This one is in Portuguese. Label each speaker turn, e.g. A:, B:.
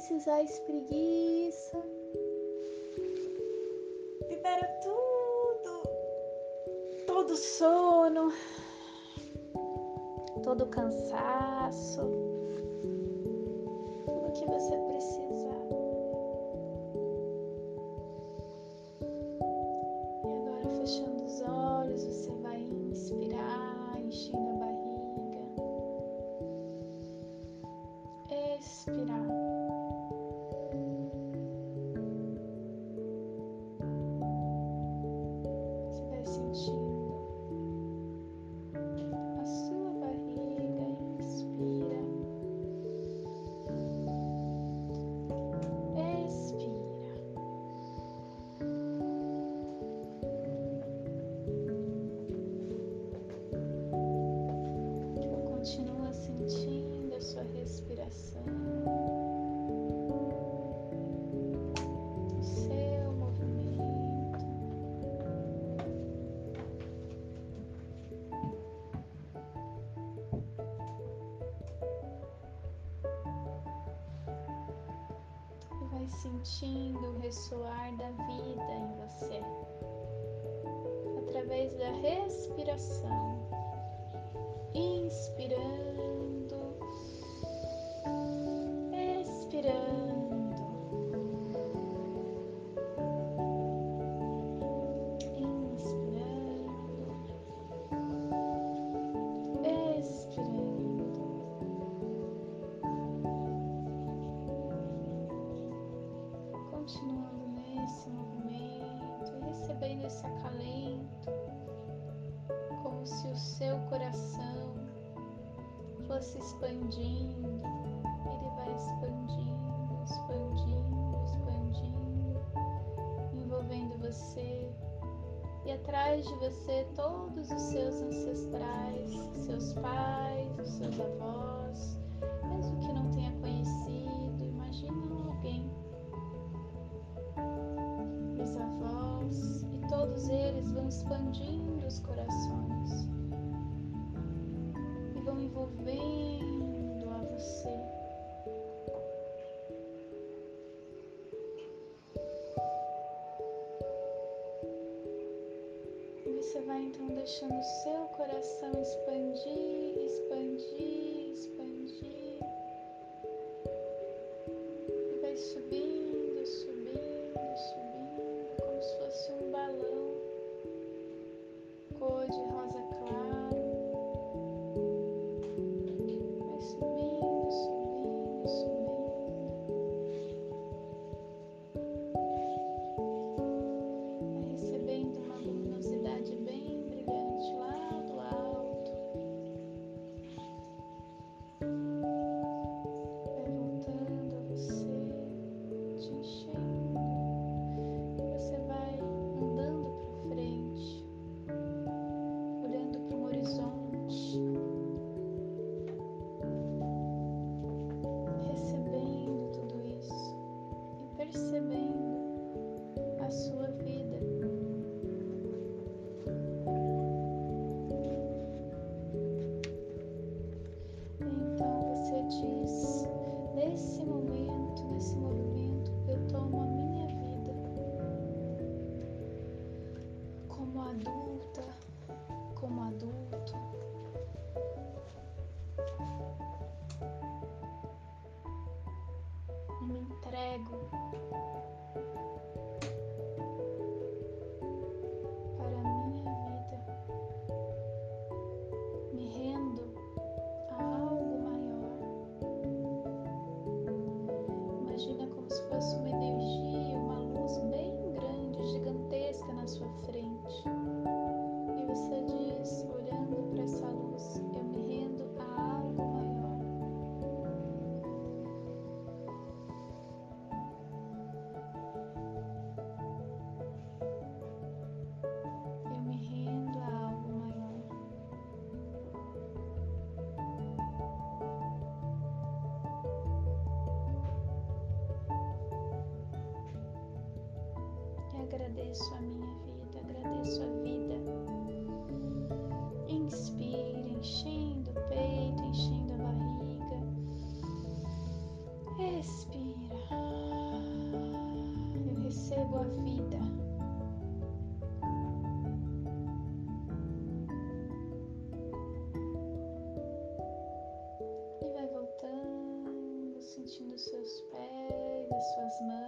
A: precisar espreguiça. Libera tudo, todo sono, todo cansaço, tudo que você precisar. E agora fechando os olhos, você sentindo o ressoar da vida em você através da respiração inspirando, Continuando nesse movimento, recebendo esse acalento como se o seu coração fosse expandindo, ele vai expandindo, expandindo, expandindo, envolvendo você e atrás de você todos os seus ancestrais, seus pais, os seus avós, mesmo que não tenha eles vão expandindo os corações e vão envolvendo a você. Você vai então deixando o seu coração expandir, expandir, horizonte, recebendo tudo isso e percebendo a sua vida. Então você diz: nesse momento, nesse movimento, eu tomo a minha vida como adulta entrego agradeço a minha vida, agradeço a vida. Inspira, enchendo o peito, enchendo a barriga. Expira. Eu recebo a vida. E vai voltando, sentindo seus pés, as suas mãos.